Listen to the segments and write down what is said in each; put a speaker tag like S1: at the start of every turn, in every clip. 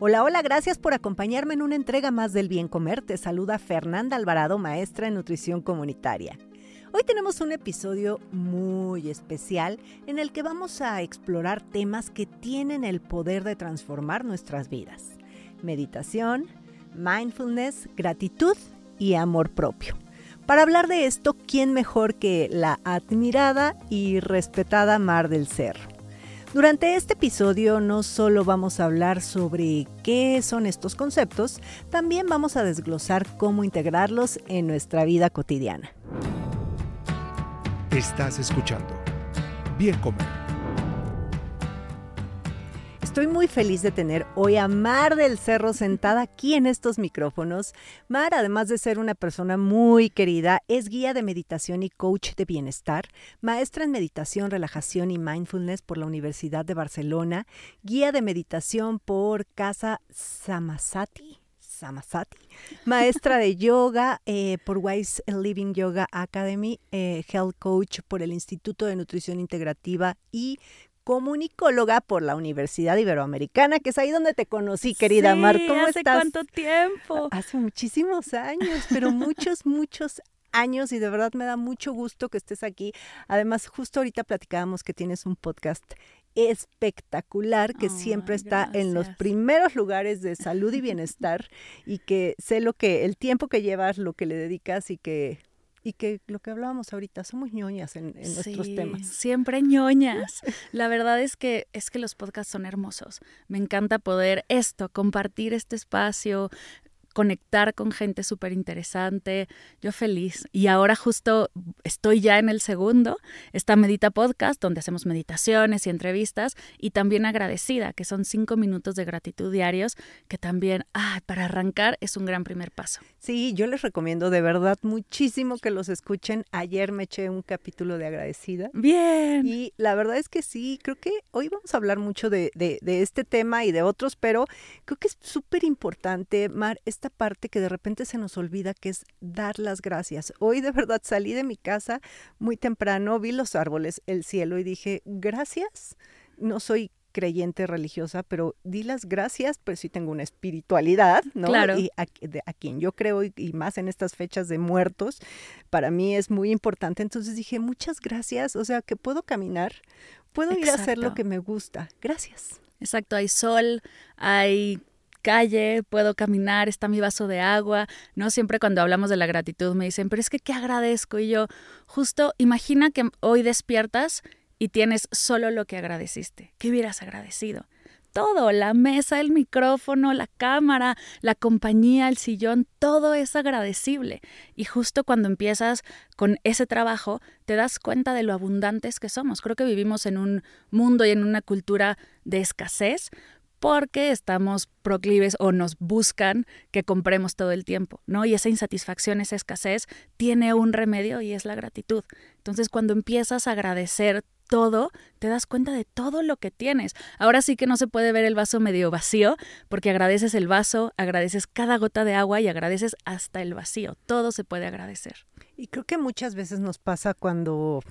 S1: Hola, hola, gracias por acompañarme en una entrega más del Bien Comer. Te saluda Fernanda Alvarado, maestra en nutrición comunitaria. Hoy tenemos un episodio muy especial en el que vamos a explorar temas que tienen el poder de transformar nuestras vidas. Meditación, mindfulness, gratitud y amor propio. Para hablar de esto, ¿quién mejor que la admirada y respetada Mar del Cerro? Durante este episodio no solo vamos a hablar sobre qué son estos conceptos, también vamos a desglosar cómo integrarlos en nuestra vida cotidiana.
S2: Estás escuchando Bien Comer
S1: Estoy muy feliz de tener hoy a Mar del Cerro sentada aquí en estos micrófonos. Mar, además de ser una persona muy querida, es guía de meditación y coach de bienestar, maestra en meditación, relajación y mindfulness por la Universidad de Barcelona, guía de meditación por Casa Samasati. Samasati, maestra de yoga eh, por Wise Living Yoga Academy, eh, health coach por el Instituto de Nutrición Integrativa y comunicóloga por la Universidad Iberoamericana, que es ahí donde te conocí, querida
S3: sí,
S1: Mar. ¿Cómo
S3: ¿hace
S1: estás?
S3: cuánto tiempo?
S1: Hace muchísimos años, pero muchos, muchos años y de verdad me da mucho gusto que estés aquí. Además, justo ahorita platicábamos que tienes un podcast espectacular que siempre está en los primeros lugares de salud y bienestar y que sé lo que el tiempo que llevas, lo que le dedicas y que y que lo que hablábamos ahorita somos ñoñas en, en nuestros temas.
S3: Siempre ñoñas. La verdad es que es que los podcasts son hermosos. Me encanta poder esto, compartir este espacio, conectar con gente súper interesante. Yo feliz. Y ahora justo estoy ya en el segundo, está Medita Podcast, donde hacemos meditaciones y entrevistas, y también agradecida, que son cinco minutos de gratitud diarios, que también, ay, para arrancar es un gran primer paso.
S1: Sí, yo les recomiendo de verdad muchísimo que los escuchen. Ayer me eché un capítulo de agradecida.
S3: Bien.
S1: Y la verdad es que sí, creo que hoy vamos a hablar mucho de, de- de este tema y de otros, pero creo que es súper importante, Mar, esta parte que de repente se nos olvida, que es dar las gracias. Hoy de verdad salí de mi casa muy temprano, vi los árboles, el cielo y dije, gracias. No soy creyente religiosa, pero di las gracias, pues sí tengo una espiritualidad, ¿no?
S3: Claro.
S1: Y a, de- a quien yo creo y, y más en estas fechas de muertos, para mí es muy importante. Entonces dije, muchas gracias, o sea, que puedo caminar, puedo ir a hacer lo que me gusta. Gracias.
S3: Exacto, hay sol, hay puedo caminar, está mi vaso de agua, ¿no? Siempre cuando hablamos de la gratitud me dicen, pero es que qué agradezco. Y yo, justo, imagina que hoy despiertas y tienes solo lo que agradeciste. ¿Qué hubieras agradecido? Todo, la mesa, el micrófono, la cámara, la compañía, el sillón, todo es agradecible. Y justo cuando empiezas con ese trabajo, te das cuenta de lo abundantes que somos. Creo que vivimos en un mundo y en una cultura de escasez porque estamos proclives o nos buscan que compremos todo el tiempo, ¿no? Y esa insatisfacción, esa escasez, tiene un remedio y es la gratitud. Entonces, cuando empiezas a agradecer todo, te das cuenta de todo lo que tienes. Ahora sí que no se puede ver el vaso medio vacío, porque agradeces el vaso, agradeces cada gota de agua y agradeces hasta el vacío. Todo se puede agradecer.
S1: Y creo que muchas veces nos pasa cuando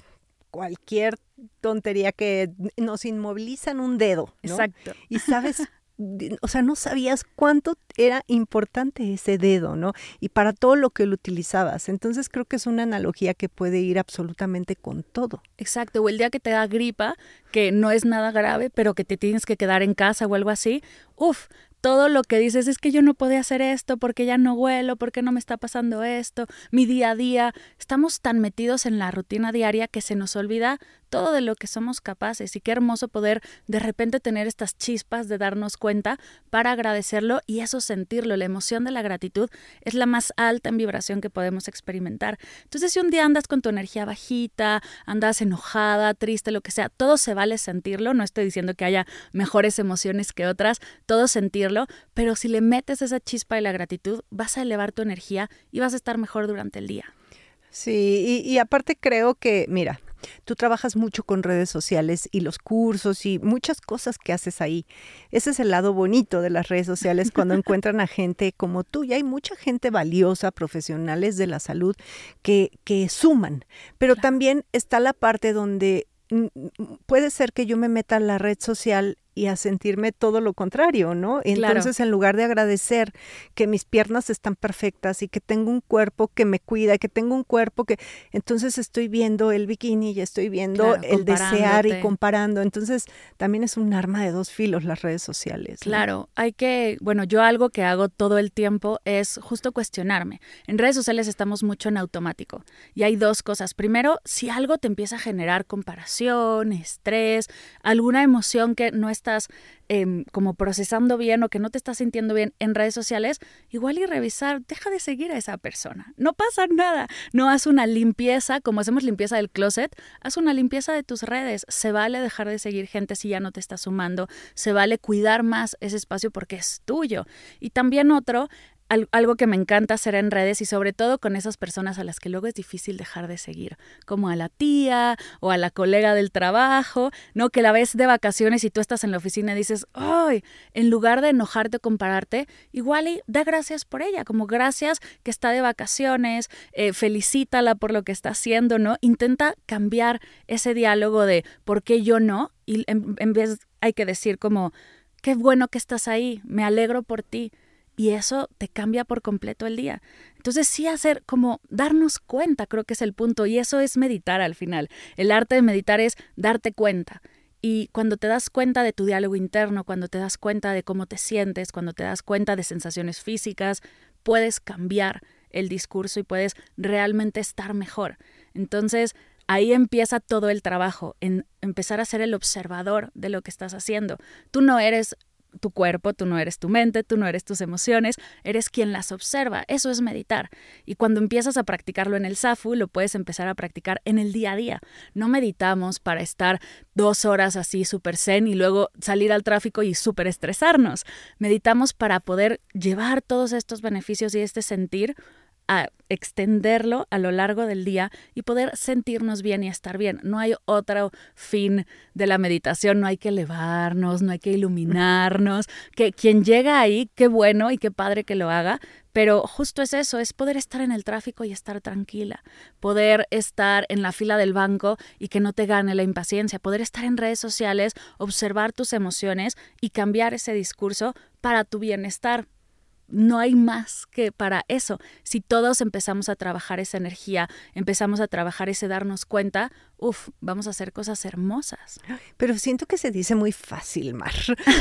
S1: cualquier tontería que nos inmovilizan un dedo, ¿no?
S3: Exacto.
S1: Y sabes, o sea, no sabías cuánto era importante ese dedo, ¿no? Y para todo lo que lo utilizabas. Entonces creo que es una analogía que puede ir absolutamente con todo.
S3: Exacto, o el día que te da gripa, que no es nada grave, pero que te tienes que quedar en casa o algo así, uf, todo lo que dices es que yo no podía hacer esto porque ya no huelo, porque no me está pasando esto, mi día a día. Estamos tan metidos en la rutina diaria que se nos olvida todo de lo que somos capaces y qué hermoso poder de repente tener estas chispas de darnos cuenta para agradecerlo y eso sentirlo. La emoción de la gratitud es la más alta en vibración que podemos experimentar. Entonces, si un día andas con tu energía bajita, andas enojada, triste, lo que sea, todo se vale sentirlo. No estoy diciendo que haya mejores emociones que otras, todo sentirlo, pero si le metes esa chispa de la gratitud, vas a elevar tu energía y vas a estar mejor durante el día.
S1: Sí, y, aparte creo que, mira, Tú trabajas mucho con redes sociales y los cursos y muchas cosas que haces ahí. Ese es el lado bonito de las redes sociales cuando encuentran a gente como tú. Y hay mucha gente valiosa, profesionales de la salud, que, que suman. Pero también está la parte donde puede ser que yo me meta en la red social y a sentirme todo lo contrario, ¿no? Entonces, en lugar de agradecer que mis piernas están perfectas y que tengo un cuerpo que me cuida, que tengo un cuerpo que, entonces estoy viendo el bikini y estoy viendo el desear y comparando. Entonces, también es un arma de dos filos las redes sociales.
S3: Claro, hay que, bueno, yo algo que hago todo el tiempo es justo cuestionarme. En redes sociales estamos mucho en automático y hay dos cosas. Primero, si algo te empieza a generar comparación, estrés, alguna emoción que no está estás em, como procesando bien o que no te estás sintiendo bien en redes sociales, igual y revisar, deja de seguir a esa persona. No pasa nada. No haz una limpieza, como hacemos limpieza del closet, haz una limpieza de tus redes. Se vale dejar de seguir gente si ya no te está sumando. Se vale cuidar más ese espacio porque es tuyo. Y también otro, algo que me encanta hacer en redes y sobre todo con esas personas a las que luego es difícil dejar de seguir, como a la tía o a la colega del trabajo, ¿no? Que la ves de vacaciones y tú estás en la oficina y dices, ¡ay! En lugar de enojarte o compararte, igual y da gracias por ella, como gracias que está de vacaciones, eh, felicítala por lo que está haciendo, ¿no? Intenta cambiar ese diálogo de ¿por qué yo no? Y en vez hay que decir como, qué bueno que estás ahí, me alegro por ti y eso te cambia por completo el día. Entonces sí hacer como darnos cuenta, creo que es el punto, y eso es meditar al final. El arte de meditar es darte cuenta. Y cuando te das cuenta de tu diálogo interno, cuando te das cuenta de cómo te sientes, cuando te das cuenta de sensaciones físicas, puedes cambiar el discurso y puedes realmente estar mejor. Entonces, ahí empieza todo el trabajo, en empezar a ser el observador de lo que estás haciendo. Tú no eres tu cuerpo, tú no eres tu mente, tú no eres tus emociones, eres quien las observa. Eso es meditar. Y cuando empiezas a practicarlo en el SAFU, lo puedes empezar a practicar en el día a día. No meditamos para estar dos horas así súper zen y luego salir al tráfico y súper estresarnos. Meditamos para poder llevar todos estos beneficios y este sentir a extenderlo a lo largo del día y poder sentirnos bien y estar bien. No hay otro fin de la meditación, no hay que elevarnos, no hay que iluminarnos, que quien llega ahí, qué bueno y qué padre que lo haga, pero justo es eso, es poder estar en el tráfico y estar tranquila, poder estar en la fila del banco y que no te gane la impaciencia, poder estar en redes sociales, observar tus emociones y cambiar ese discurso para tu bienestar no hay más que para eso. Si todos empezamos a trabajar esa energía, empezamos a trabajar ese darnos cuenta, uff, vamos a hacer cosas hermosas.
S1: Pero siento que se dice muy fácil, Mar.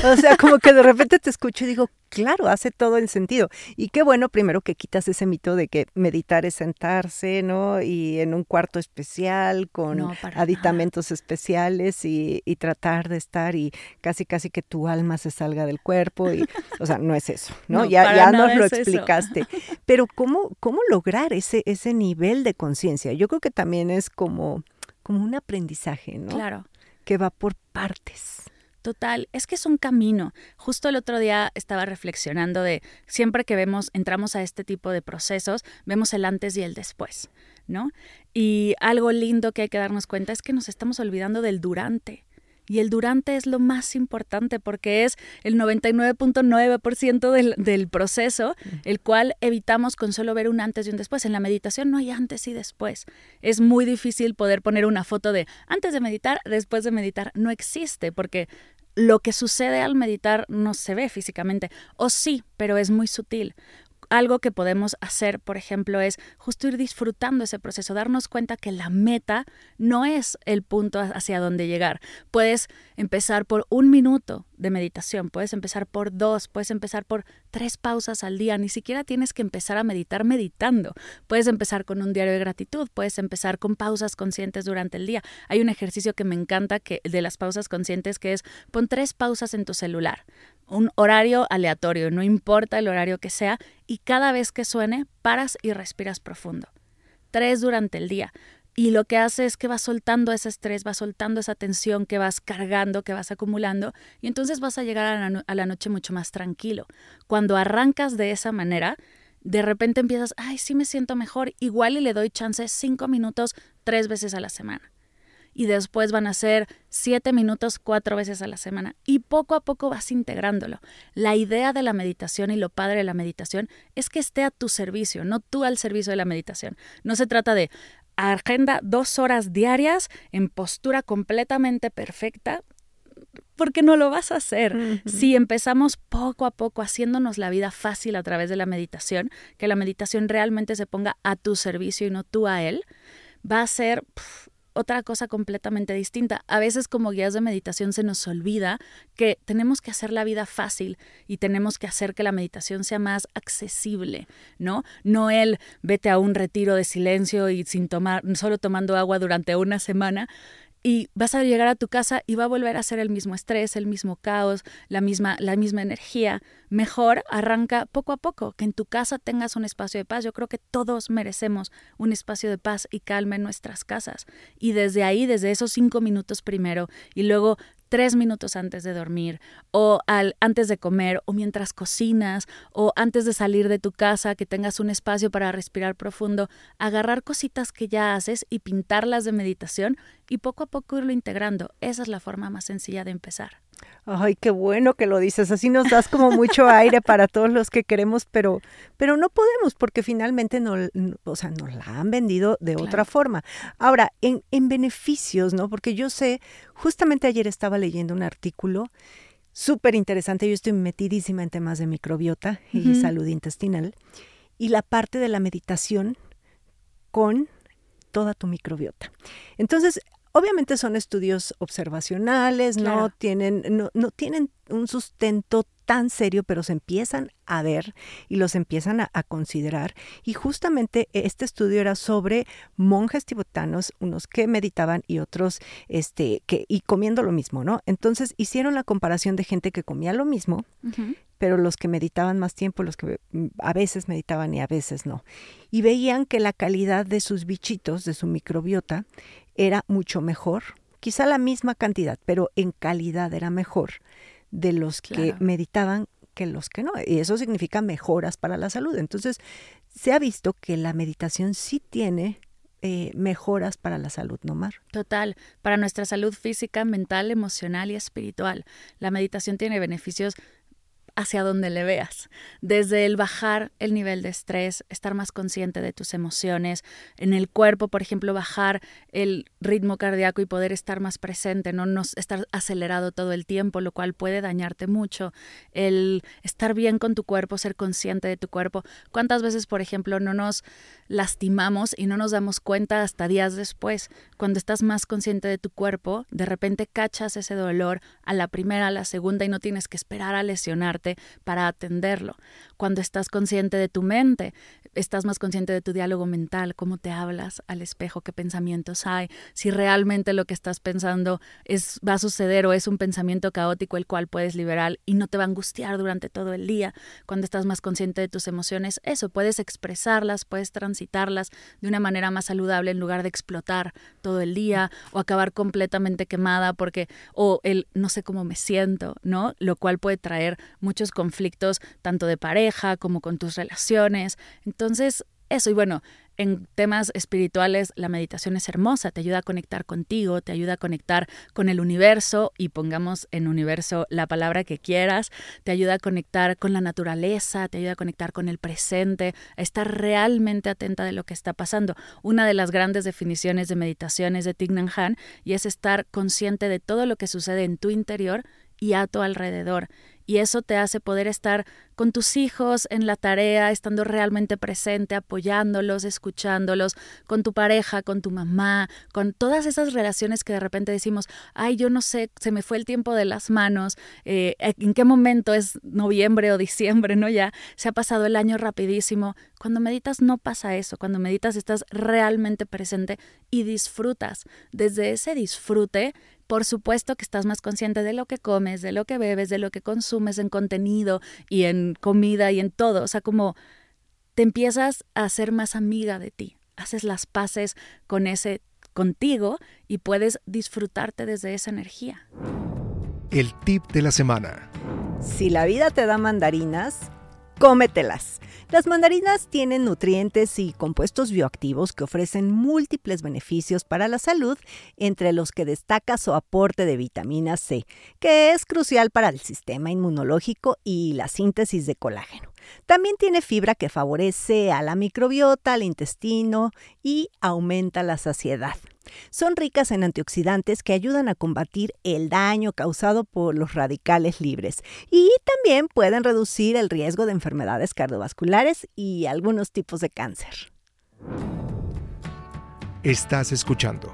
S1: O sea, como que de repente te escucho y digo, claro, hace todo el sentido. Y qué bueno, primero que quitas ese mito de que meditar es sentarse, ¿no? Y en un cuarto especial, con aditamentos especiales y, tratar de estar y casi, casi que tu alma se salga del cuerpo. Y, o sea, no es eso, ¿no? ya ya nos lo explicaste. Pero ¿cómo, cómo lograr ese, ese nivel de conciencia? Yo creo que también es como como un aprendizaje, ¿no?
S3: Claro.
S1: Que va por partes.
S3: Total, es que es un camino. Justo el otro día estaba reflexionando de siempre que vemos, entramos a este tipo de procesos, vemos el antes y el después, ¿no? Y algo lindo que hay que darnos cuenta es que nos estamos olvidando del durante. Y el durante es lo más importante porque es el 99.9% del, del proceso, el cual evitamos con solo ver un antes y un después. En la meditación no hay antes y después. Es muy difícil poder poner una foto de antes de meditar, después de meditar. No existe porque lo que sucede al meditar no se ve físicamente. O sí, pero es muy sutil algo que podemos hacer, por ejemplo, es justo ir disfrutando ese proceso, darnos cuenta que la meta no es el punto hacia donde llegar. Puedes empezar por un minuto de meditación, puedes empezar por dos, puedes empezar por tres pausas al día, ni siquiera tienes que empezar a meditar meditando. Puedes empezar con un diario de gratitud, puedes empezar con pausas conscientes durante el día. Hay un ejercicio que me encanta que de las pausas conscientes que es pon tres pausas en tu celular un horario aleatorio, no importa el horario que sea, y cada vez que suene, paras y respiras profundo. Tres durante el día. Y lo que hace es que vas soltando ese estrés, vas soltando esa tensión que vas cargando, que vas acumulando, y entonces vas a llegar a la, noche mucho más tranquilo. Cuando arrancas de esa manera, de repente empiezas, ay, sí me siento mejor, igual y le doy chance cinco minutos tres veces a la semana y después van a ser siete minutos cuatro veces a la semana y poco a poco vas integrándolo. La idea de la meditación y lo padre de la meditación es que esté a tu servicio, no tú al servicio de la meditación. No se trata de agenda dos horas diarias en postura completamente perfecta, porque no lo vas a hacer. Si empezamos poco a poco haciéndonos la vida fácil a través de la meditación, que la meditación realmente se ponga a tu servicio y no tú a él, va a ser otra cosa completamente distinta. A veces como guías de meditación se nos olvida que tenemos que hacer la vida fácil y tenemos que hacer que la meditación sea más accesible, ¿no? No el vete a un retiro de silencio y sin tomar, solo tomando agua durante una semana, y vas a llegar a tu casa y va a volver a ser el mismo estrés, el mismo caos, la misma, la misma energía. Mejor arranca poco a poco, que en tu casa tengas un espacio de paz. Yo creo que todos merecemos un espacio de paz y calma en nuestras casas. Y desde ahí, desde esos cinco minutos primero, y luego tres minutos antes de dormir o al, antes de comer o mientras cocinas o antes de salir de tu casa que tengas un espacio para respirar profundo, agarrar cositas que ya haces y pintarlas de meditación y poco a poco irlo integrando. Esa es la forma más sencilla de empezar.
S1: Ay, qué bueno que lo dices. Así nos das como mucho aire para todos los que queremos, pero, pero no podemos porque finalmente no, o sea, nos la han vendido de otra forma. Ahora, en, en beneficios, ¿no? Porque yo sé, justamente ayer estaba leyendo un artículo súper interesante. Yo estoy metidísima en temas de microbiota y salud intestinal y la parte de la meditación con toda tu microbiota. Entonces, Obviamente son estudios observacionales, no tienen, no, no tienen un sustento tan serio, pero se empiezan a ver y los empiezan a, considerar. Y justamente este estudio era sobre monjes tibetanos, unos que meditaban y otros este, que, y comiendo lo mismo, ¿no? Entonces hicieron la comparación de gente que comía lo mismo, pero los que meditaban más tiempo, los que mm, a veces meditaban y a veces no. Y veían que la calidad de sus bichitos, de su microbiota, era mucho mejor, quizá la misma cantidad, pero en calidad era mejor de los que meditaban que los que no. Y eso significa mejoras para la salud. Entonces, se ha visto que la meditación sí tiene eh, mejoras para la salud, ¿no, Mar?
S3: Total, para nuestra salud física, mental, emocional y espiritual. La meditación tiene beneficios hacia donde le veas. Desde el bajar el nivel de estrés, estar más consciente de tus emociones, en el cuerpo, por ejemplo, bajar el ritmo cardíaco y poder estar más presente, no, estar acelerado todo el tiempo, lo cual puede dañarte mucho. El estar bien con tu cuerpo, ser consciente de tu cuerpo. ¿Cuántas veces, por ejemplo, no nos lastimamos y no nos damos cuenta hasta días después? Cuando estás más consciente de tu cuerpo, de repente cachas ese dolor a la primera, a la segunda y no tienes que esperar a lesionarte para atenderlo. Cuando estás consciente de tu mente, estás más consciente de tu diálogo mental, cómo te hablas al espejo, qué pensamientos hay, si realmente lo que estás pensando es va a suceder o es un pensamiento caótico el cual puedes liberar y no te va a angustiar durante todo el día. Cuando estás más consciente de tus emociones, eso puedes expresarlas, puedes transitarlas de una manera más saludable en lugar de explotar todo el día o acabar completamente quemada porque o el no sé cómo me siento, ¿no? Lo cual puede traer muchos conflictos tanto de pareja como con tus relaciones. Entonces, eso, y bueno, en temas espirituales la meditación es hermosa, te ayuda a conectar contigo, te ayuda a conectar con el universo y pongamos en universo la palabra que quieras, te ayuda a conectar con la naturaleza, te ayuda a conectar con el presente, a estar realmente atenta de lo que está pasando. Una de las grandes definiciones de meditación es de Thich Nhat y es estar consciente de todo lo que sucede en tu interior y a tu alrededor y eso te hace poder estar con tus hijos en la tarea, estando realmente presente, apoyándolos, escuchándolos, con tu pareja, con tu mamá, con todas esas relaciones que de repente decimos, ay, yo no sé, se me fue el tiempo de las manos, eh, en qué momento es noviembre o diciembre, ¿no? Ya se ha pasado el año rapidísimo. Cuando meditas no pasa eso, cuando meditas estás realmente presente y disfrutas. Desde ese disfrute por supuesto que estás más consciente de lo que comes, de lo que bebes, de lo que consumes en contenido y en comida y en todo. O sea, como te empiezas a ser más amiga de ti, haces las paces con ese contigo y puedes disfrutarte desde esa energía.
S2: El tip de la semana.
S1: Si la vida te da mandarinas, cómetelas. Las mandarinas tienen nutrientes y compuestos bioactivos que ofrecen múltiples beneficios para la salud, entre los que destaca su aporte de vitamina C, que es crucial para el sistema inmunológico y la síntesis de colágeno. También tiene fibra que favorece a la microbiota, al intestino y aumenta la saciedad. Son ricas en antioxidantes que ayudan a combatir el daño causado por los radicales libres y también pueden reducir el riesgo de enfermedades cardiovasculares y algunos tipos de cáncer.
S2: Estás escuchando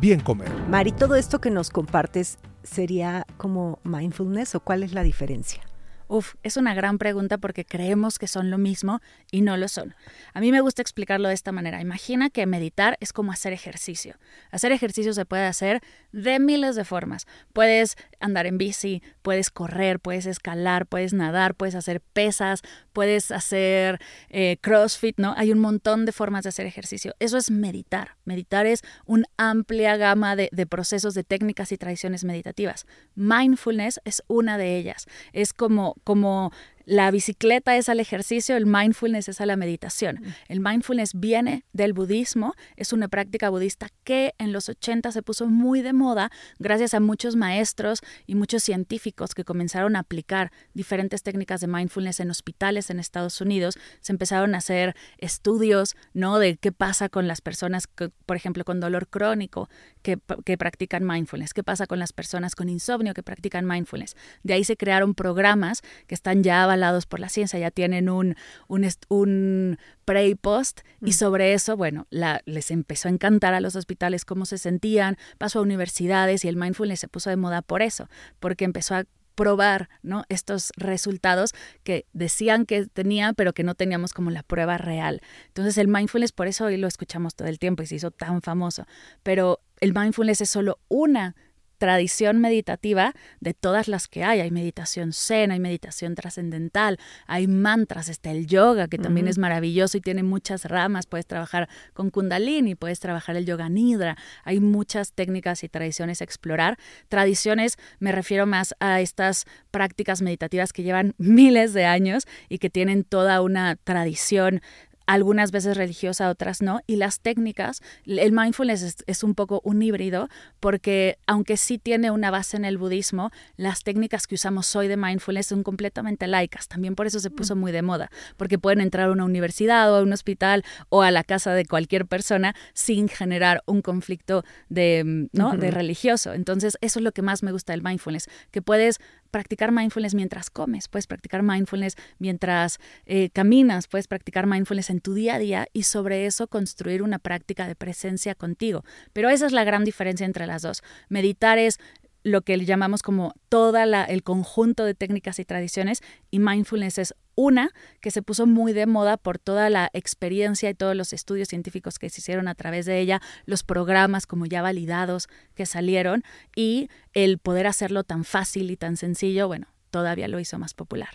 S2: Bien Comer.
S1: Mari, todo esto que nos compartes sería como mindfulness o cuál es la diferencia?
S3: Uf, es una gran pregunta porque creemos que son lo mismo y no lo son. A mí me gusta explicarlo de esta manera. Imagina que meditar es como hacer ejercicio. Hacer ejercicio se puede hacer de miles de formas. Puedes andar en bici, puedes correr, puedes escalar, puedes nadar, puedes hacer pesas, puedes hacer eh, CrossFit, ¿no? Hay un montón de formas de hacer ejercicio. Eso es meditar. Meditar es una amplia gama de, de procesos, de técnicas y tradiciones meditativas. Mindfulness es una de ellas. Es como como la bicicleta es al ejercicio, el mindfulness es a la meditación. El mindfulness viene del budismo, es una práctica budista que en los 80 se puso muy de moda gracias a muchos maestros y muchos científicos que comenzaron a aplicar diferentes técnicas de mindfulness en hospitales en Estados Unidos. Se empezaron a hacer estudios, ¿no? De qué pasa con las personas, por ejemplo, con dolor crónico que, que practican mindfulness, qué pasa con las personas con insomnio que practican mindfulness. De ahí se crearon programas que están ya por la ciencia, ya tienen un, un, un pre y post, y sobre eso, bueno, la, les empezó a encantar a los hospitales cómo se sentían, pasó a universidades y el mindfulness se puso de moda por eso, porque empezó a probar ¿no? estos resultados que decían que tenían, pero que no teníamos como la prueba real. Entonces el mindfulness, por eso hoy lo escuchamos todo el tiempo y se hizo tan famoso, pero el mindfulness es solo una tradición meditativa de todas las que hay. Hay meditación zen, hay meditación trascendental, hay mantras, está el yoga, que también es maravilloso y tiene muchas ramas. Puedes trabajar con kundalini, puedes trabajar el yoga nidra. Hay muchas técnicas y tradiciones a explorar. Tradiciones me refiero más a estas prácticas meditativas que llevan miles de años y que tienen toda una tradición algunas veces religiosa, otras no. Y las técnicas, el mindfulness es, un poco un híbrido, porque aunque sí tiene una base en el budismo, las técnicas que usamos hoy de mindfulness son completamente laicas. También por eso se puso mm. muy de moda, porque pueden entrar a una universidad o a un hospital o a la casa de cualquier persona sin generar un conflicto de, ¿no? de religioso. Entonces, eso es lo que más me gusta del mindfulness, que puedes practicar mindfulness mientras comes, puedes practicar mindfulness mientras eh, caminas, puedes practicar mindfulness en tu día a día y sobre eso construir una práctica de presencia contigo. Pero esa es la gran diferencia entre las dos. Meditar es lo que llamamos como toda el conjunto de técnicas y tradiciones y mindfulness es una que se puso muy de moda por toda la experiencia y todos los estudios científicos que se hicieron a través de ella, los programas como ya validados que salieron y el poder hacerlo tan fácil y tan sencillo, bueno, todavía lo hizo más popular.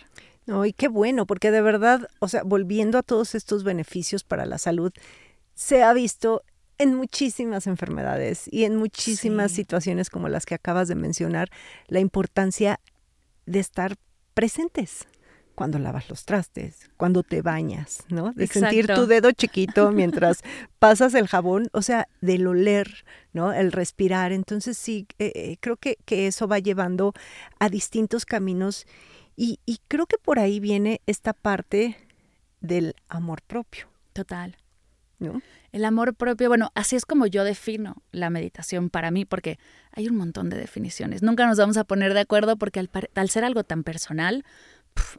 S1: No, y qué bueno, porque de verdad, o sea, volviendo a todos estos beneficios para la salud, se ha visto en muchísimas enfermedades y en muchísimas situaciones como las que acabas de mencionar, la importancia de estar presentes cuando lavas los trastes, cuando te bañas, ¿no? De sentir tu dedo chiquito mientras pasas el jabón, o sea, del oler, ¿no? El respirar. Entonces sí, eh, eh, creo que, que, eso va llevando a distintos caminos y, y creo que por ahí viene esta parte del amor propio.
S3: Total.
S1: ¿No?
S3: El amor propio, bueno, así es como yo defino la meditación para mí, porque hay un montón de definiciones. Nunca nos vamos a poner de acuerdo porque al, al ser algo tan personal,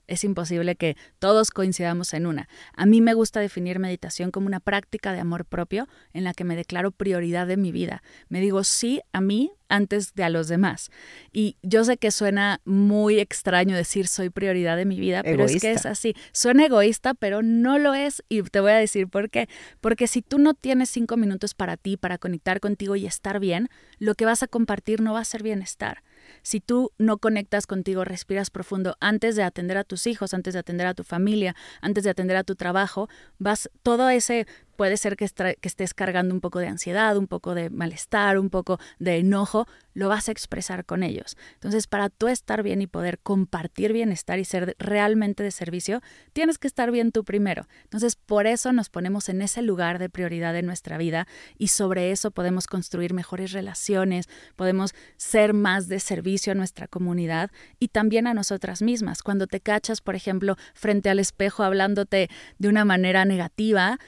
S3: es imposible que todos coincidamos en una. A mí me gusta definir meditación como una práctica de amor propio en la que me declaro prioridad de mi vida. Me digo sí a mí antes de a los demás. Y yo sé que suena muy extraño decir soy prioridad de mi vida, pero es que es así. Suena egoísta, pero no lo es y te voy a decir por qué. Porque si tú no tienes cinco minutos para ti, para conectar contigo y estar bien, lo que vas a compartir no va a ser bienestar. Si tú no conectas contigo, respiras profundo antes de atender a tus hijos, antes de atender a tu familia, antes de atender a tu trabajo, vas todo ese puede ser que, estés cargando un poco de ansiedad, un poco de malestar, un poco de enojo, lo vas a expresar con ellos. Entonces, para tú estar bien y poder compartir bienestar y ser realmente de servicio, tienes que estar bien tú primero. Entonces, por eso nos ponemos en ese lugar de prioridad en nuestra vida y sobre eso podemos construir mejores relaciones, podemos ser más de servicio a nuestra comunidad y también a nosotras mismas. Cuando te cachas, por ejemplo, frente al espejo hablándote de una manera negativa,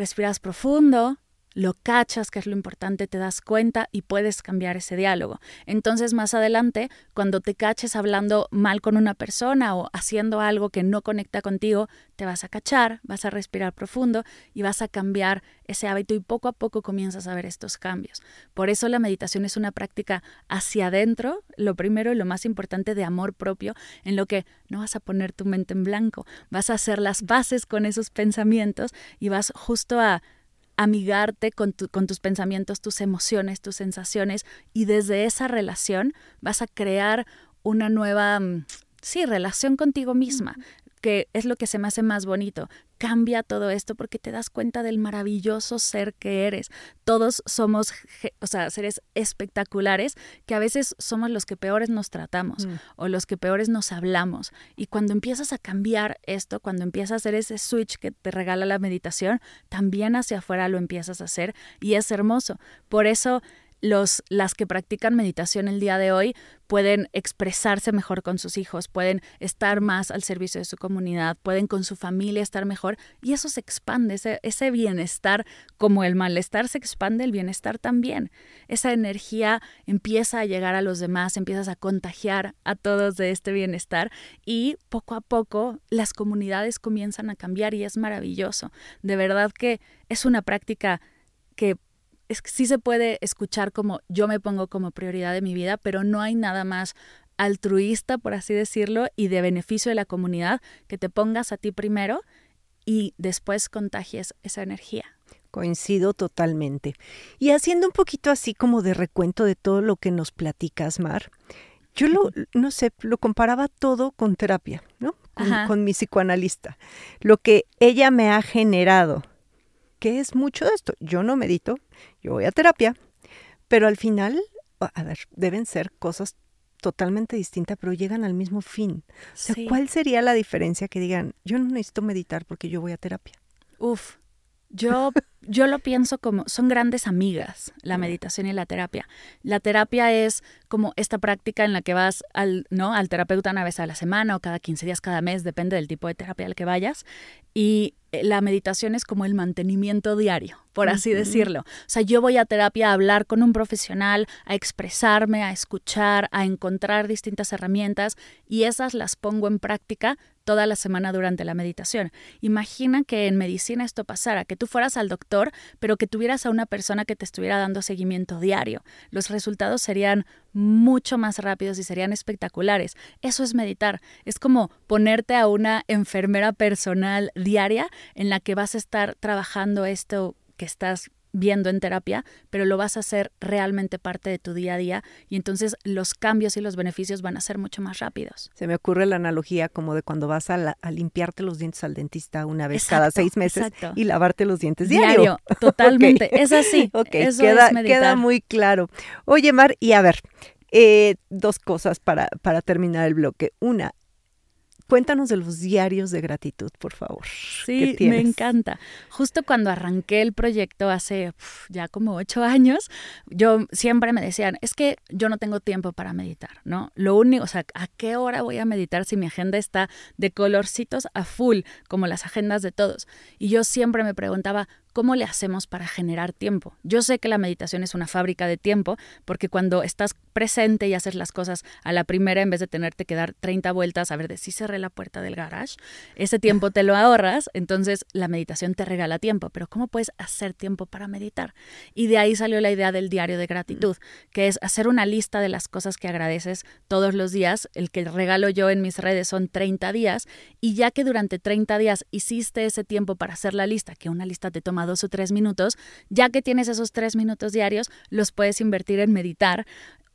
S3: respiras profundo, lo cachas, que es lo importante, te das cuenta y puedes cambiar ese diálogo. Entonces, más adelante, cuando te caches hablando mal con una persona o haciendo algo que no conecta contigo, te vas a cachar, vas a respirar profundo y vas a cambiar ese hábito y poco a poco comienzas a ver estos cambios. Por eso la meditación es una práctica hacia adentro, lo primero y lo más importante de amor propio, en lo que no vas a poner tu mente en blanco, vas a hacer las bases con esos pensamientos y vas justo a amigarte con, tus pensamientos, tus emociones, tus sensaciones y desde esa relación vas a crear una nueva, mm, sí, relación contigo misma, que es lo que se me hace más bonito. Cambia todo esto porque te das cuenta del maravilloso ser que eres. Todos somos, o sea, seres espectaculares que a veces somos los que peores nos tratamos mm. o los que peores nos hablamos. Y cuando empiezas a cambiar esto, cuando empiezas a hacer ese switch que te regala la meditación, también hacia afuera lo empiezas a hacer y es hermoso. Por eso los, las que practican meditación el día de hoy pueden expresarse mejor con sus hijos, pueden estar más al servicio de su comunidad, pueden con su familia estar mejor y eso se expande, ese, ese bienestar, como el malestar se expande, el bienestar también. Esa energía empieza a llegar a los demás, empiezas a contagiar a todos de este bienestar y poco a poco las comunidades comienzan a cambiar y es maravilloso. De verdad que es una práctica que es que sí se puede escuchar como yo me pongo como prioridad de mi vida, pero no hay nada más altruista, por así decirlo, y de beneficio de la comunidad que te pongas a ti primero y después contagies esa energía.
S1: Coincido totalmente. Y haciendo un poquito así como de recuento de todo lo que nos platicas, Mar, yo lo, no sé, lo comparaba todo con terapia, ¿no? con mi psicoanalista. Lo que ella me ha generado ¿Qué es mucho de esto? Yo no medito, yo voy a terapia, pero al final, a ver, deben ser cosas totalmente distintas, pero llegan al mismo fin. O sea, ¿cuál sería la diferencia que digan, yo no necesito meditar porque yo voy a terapia?
S3: Uf, yo, yo lo pienso como, son grandes amigas, la meditación y la terapia. La terapia es como esta práctica en la que vas al, ¿no? al terapeuta una vez a la semana o cada 15 días, cada mes, depende del tipo de terapia al que vayas. Y eh, la meditación es como el mantenimiento diario, por así decirlo. O sea, yo voy a terapia a hablar con un profesional, a expresarme, a escuchar, a encontrar distintas herramientas y esas las pongo en práctica toda la semana durante la meditación. Imagina que en medicina esto pasara, que tú fueras al doctor, pero que tuvieras a una persona que te estuviera dando seguimiento diario. Los resultados serían mucho más rápidos y serían espectaculares. Eso es meditar. Es como ponerte a una enfermera personal diaria en la que vas a estar trabajando esto que estás viendo en terapia, pero lo vas a hacer realmente parte de tu día a día y entonces los cambios y los beneficios van a ser mucho más rápidos.
S1: Se me ocurre la analogía como de cuando vas a, limpiarte los dientes al dentista una vez cada seis meses y lavarte los dientes diario.
S3: totalmente. Es así.
S1: Eso queda, queda muy claro. Oye, Mar, y a ver, eh, dos cosas para, para terminar el bloque. Una, Cuéntanos de los diarios de gratitud, por favor.
S3: Sí, me encanta. Justo cuando arranqué el proyecto hace ya como ocho años, yo siempre me decían, es que yo no tengo tiempo para meditar, ¿no? Lo único, o sea, ¿a qué hora voy a meditar si mi agenda está de colorcitos a full, como las agendas de todos? Y yo siempre me preguntaba, ¿cómo le hacemos para generar tiempo? Yo sé que la meditación es una fábrica de tiempo porque cuando estás presente y haces las cosas a la primera en vez de tenerte que dar 30 vueltas a ver de si cerré la puerta del garage, ese tiempo te lo ahorras, entonces la meditación te regala tiempo, pero ¿cómo puedes hacer tiempo para meditar? Y de ahí salió la idea del diario de gratitud, que es hacer una lista de las cosas que agradeces todos los días. El que regalo yo en mis redes son 30 días y ya que durante 30 días hiciste ese tiempo para hacer la lista, que una lista te toma dos o tres minutos, ya que tienes esos tres minutos diarios, los puedes invertir en meditar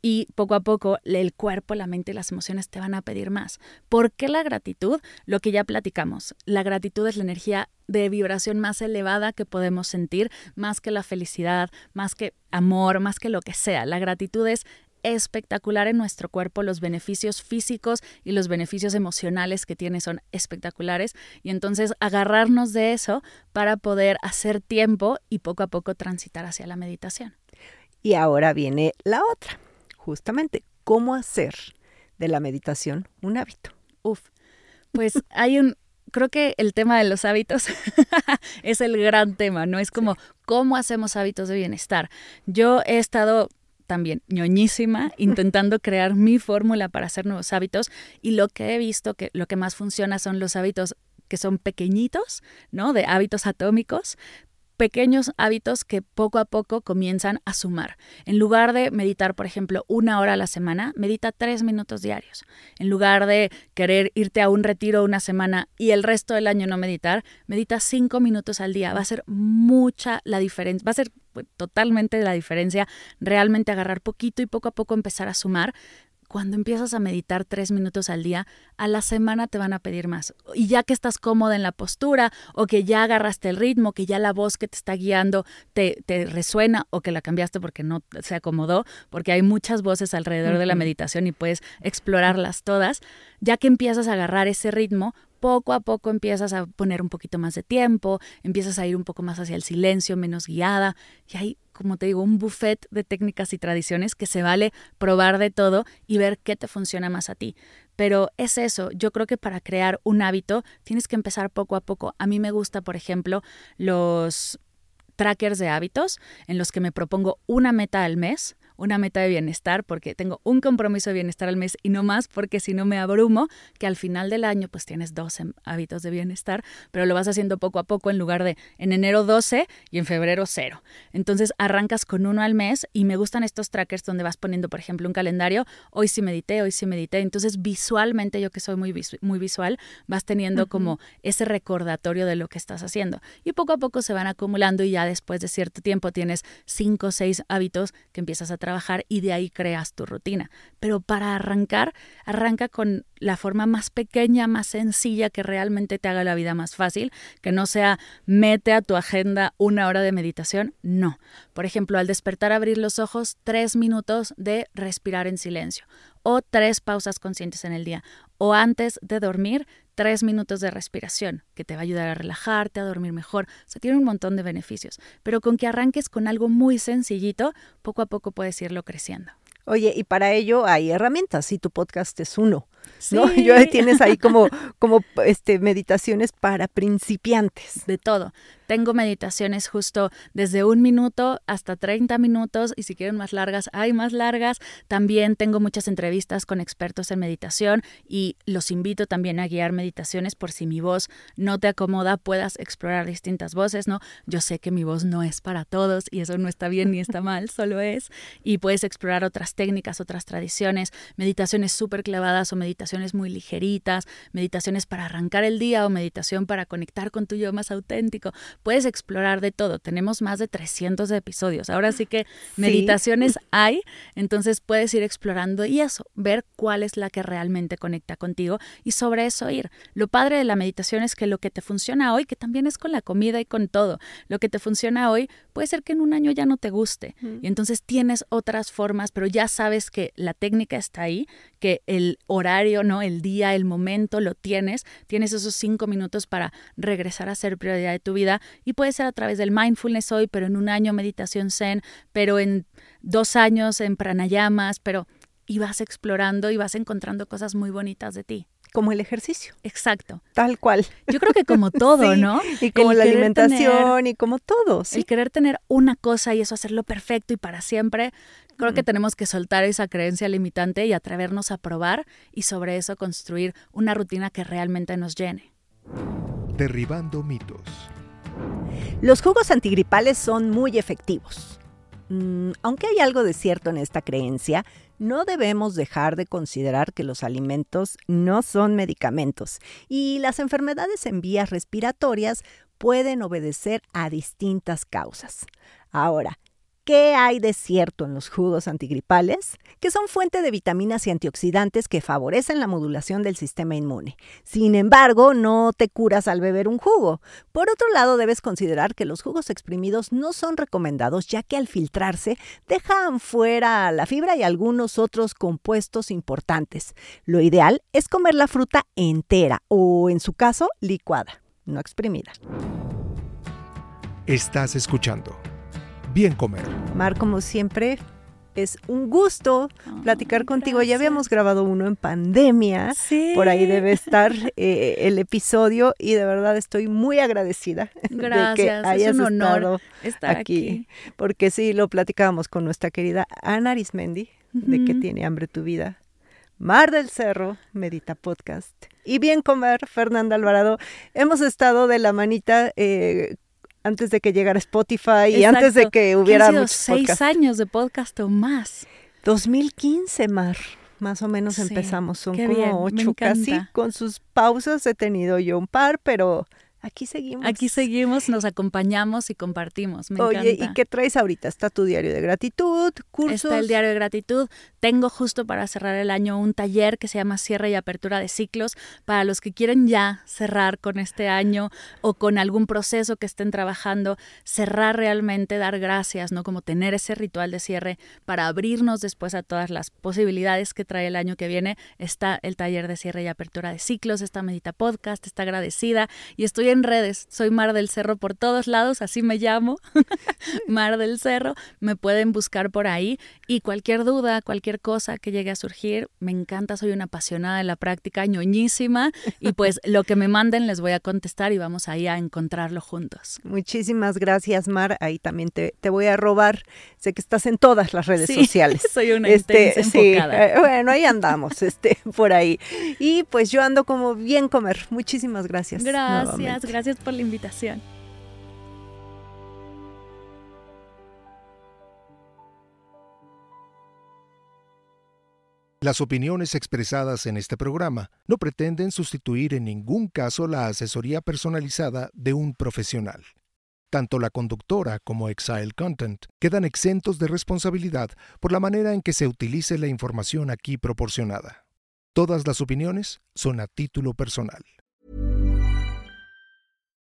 S3: y poco a poco el cuerpo, la mente y las emociones te van a pedir más. ¿Por qué la gratitud? Lo que ya platicamos. La gratitud es la energía de vibración más elevada que podemos sentir, más que la felicidad, más que amor, más que lo que sea. La gratitud es espectacular en nuestro cuerpo, los beneficios físicos y los beneficios emocionales que tiene son espectaculares y entonces agarrarnos de eso para poder hacer tiempo y poco a poco transitar hacia la meditación.
S1: Y ahora viene la otra justamente cómo hacer de la meditación un hábito.
S3: Uf, pues hay un, creo que el tema de los hábitos es el gran tema, ¿no? Es como cómo hacemos hábitos de bienestar. Yo he estado también ñoñísima intentando crear mi fórmula para hacer nuevos hábitos y lo que he visto que lo que más funciona son los hábitos que son pequeñitos, ¿no? De hábitos atómicos, pequeños hábitos que poco a poco comienzan a sumar. En lugar de meditar, por ejemplo, una hora a la semana, medita tres minutos diarios. En lugar de querer irte a un retiro una semana y el resto del año no meditar, medita cinco minutos al día. Va a ser mucha la diferencia, va a ser pues, totalmente la diferencia realmente agarrar poquito y poco a poco empezar a sumar cuando empiezas a meditar tres minutos al día, a la semana te van a pedir más. Y ya que estás cómoda en la postura o que ya agarraste el ritmo, que ya la voz que te está guiando te, te resuena o que la cambiaste porque no se acomodó, porque hay muchas voces alrededor de la meditación y puedes explorarlas todas, ya que empiezas a agarrar ese ritmo, poco a poco empiezas a poner un poquito más de tiempo, empiezas a ir un poco más hacia el silencio, menos guiada, y hay, como te digo, un buffet de técnicas y tradiciones que se vale probar de todo y ver qué te funciona más a ti. Pero es eso, yo creo que para crear un hábito tienes que empezar poco a poco. A mí me gusta, por ejemplo, los trackers de hábitos en los que me propongo una meta al mes una meta de bienestar porque tengo un compromiso de bienestar al mes y no más porque si no me abrumo que al final del año pues tienes 12 hábitos de bienestar, pero lo vas haciendo poco a poco en lugar de en enero 12 y en febrero 0. Entonces arrancas con uno al mes y me gustan estos trackers donde vas poniendo, por ejemplo, un calendario, hoy sí medité, hoy sí medité. Entonces visualmente, yo que soy muy, muy visual, vas teniendo como ese recordatorio de lo que estás haciendo. Y poco a poco se van acumulando y ya después de cierto tiempo tienes cinco o seis hábitos que empiezas a trabajar y de ahí creas tu rutina. Pero para arrancar, arranca con la forma más pequeña, más sencilla que realmente te haga la vida más fácil, que no sea mete a tu agenda una hora de meditación, no. Por ejemplo, al despertar, abrir los ojos, tres minutos de respirar en silencio o tres pausas conscientes en el día. O antes de dormir, tres minutos de respiración, que te va a ayudar a relajarte, a dormir mejor. O sea, tiene un montón de beneficios. Pero con que arranques con algo muy sencillito, poco a poco puedes irlo creciendo.
S1: Oye, y para ello hay herramientas, si tu podcast es uno. ¿No? Sí. Yo tienes ahí como, como este, meditaciones para principiantes.
S3: De todo. Tengo meditaciones justo desde un minuto hasta 30 minutos y si quieren más largas, hay más largas. También tengo muchas entrevistas con expertos en meditación y los invito también a guiar meditaciones por si mi voz no te acomoda, puedas explorar distintas voces, ¿no? Yo sé que mi voz no es para todos y eso no está bien ni está mal, solo es. Y puedes explorar otras técnicas, otras tradiciones, meditaciones súper clavadas o meditaciones muy ligeritas, meditaciones para arrancar el día o meditación para conectar con tu yo más auténtico puedes explorar de todo. Tenemos más de 300 episodios. Ahora sí que meditaciones hay, entonces puedes ir explorando y eso, ver cuál es la que realmente conecta contigo y sobre eso ir. Lo padre de la meditación es que lo que te funciona hoy, que también es con la comida y con todo, lo que te funciona hoy puede ser que en un año ya no te guste y entonces tienes otras formas, pero ya sabes que la técnica está ahí, que el horario, ¿no? El día, el momento lo tienes, tienes esos cinco minutos para regresar a ser prioridad de tu vida y puede ser a través del mindfulness hoy, pero en un año meditación zen, pero en dos años en pranayamas, pero y vas explorando y vas encontrando cosas muy bonitas de ti.
S1: como el ejercicio.
S3: Exacto.
S1: Tal cual.
S3: Yo creo que como todo,
S1: Sí,
S3: ¿no?
S1: Y como
S3: El
S1: la alimentación
S3: tener-
S1: y como todo. Sí.
S3: El querer tener una cosa y eso hacerlo perfecto y para siempre, creo que tenemos que soltar esa creencia limitante y atrevernos a probar y sobre eso construir una rutina que realmente nos llene.
S2: Derribando mitos.
S1: Los jugos antigripales son muy efectivos. Mm, aunque hay algo de cierto en esta creencia, no debemos dejar de considerar que los alimentos no son medicamentos y las enfermedades en vías respiratorias pueden obedecer a distintas causas. Ahora, ¿Qué hay de cierto en los jugos antigripales? Que son fuente de vitaminas y antioxidantes que favorecen la modulación del sistema inmune. Sin embargo, no te curas al beber un jugo. Por otro lado, debes considerar que los jugos exprimidos no son recomendados ya que al filtrarse dejan fuera la fibra y algunos otros compuestos importantes. Lo ideal es comer la fruta entera o, en su caso, licuada, no exprimida.
S2: Estás escuchando Bien Comer.
S1: Mar, como siempre, es un gusto platicar contigo. Ya habíamos grabado uno en pandemia.
S3: Sí.
S1: Por ahí debe estar eh, el episodio y de verdad estoy muy agradecida de que
S3: Gracias, es
S1: hayas
S3: un honor
S1: estado
S3: estar
S1: aquí,
S3: aquí.
S1: Porque sí, lo platicábamos con nuestra querida Ana Arismendi, de que tiene hambre tu vida. Mar del Cerro, Medita Podcast. Y Bien Comer, Fernanda Alvarado. Hemos estado de la manita eh, antes de que llegara Spotify y antes de que hubiera muchos
S3: seis
S1: podcasts.
S3: años de podcast o más.
S1: 2015, Mar. Más o menos
S3: Sí,
S1: empezamos. Son como
S3: bien,
S1: ocho casi. Con sus pausas he tenido yo un par, pero aquí seguimos.
S3: Aquí seguimos, nos acompañamos y compartimos. Me
S1: Oye,
S3: encanta.
S1: ¿y qué traes ahorita? Está tu diario de gratitud, cursos.
S3: Está el diario de gratitud. Tengo justo para cerrar el año un taller que se llama Cierre y Apertura de Ciclos para los que quieren ya cerrar con este año o con algún proceso que estén trabajando, cerrar realmente, dar gracias, ¿no? Como tener ese ritual de cierre para abrirnos después a todas las posibilidades que trae el año que viene. Está el taller de cierre y apertura de ciclos, está Medita Podcast, está agradecida y estoy en redes. Soy Mar del Cerro por todos lados, así me llamo. Mar del Cerro, me pueden buscar por ahí y cualquier duda, cualquier cosa que llegue a surgir, me encanta, soy una apasionada de la práctica, ñoñísima y pues lo que me manden les voy a contestar y vamos ahí a encontrarlo juntos.
S1: Muchísimas gracias, Mar. Ahí también te, te voy a robar. Sé que estás en todas las redes
S3: Sí,
S1: sociales.
S3: soy una
S1: Este, sí,
S3: enfocada.
S1: eh, bueno, ahí andamos, este, por ahí. Y pues yo ando como bien comer. Muchísimas gracias.
S3: Gracias,
S1: nuevamente.
S3: Gracias por la invitación.
S2: Las opiniones expresadas en este programa no pretenden sustituir en ningún caso la asesoría personalizada de un profesional. Tanto la conductora como Exile Content quedan exentos de responsabilidad por la manera en que se utilice la información aquí proporcionada. Todas las opiniones son a título personal.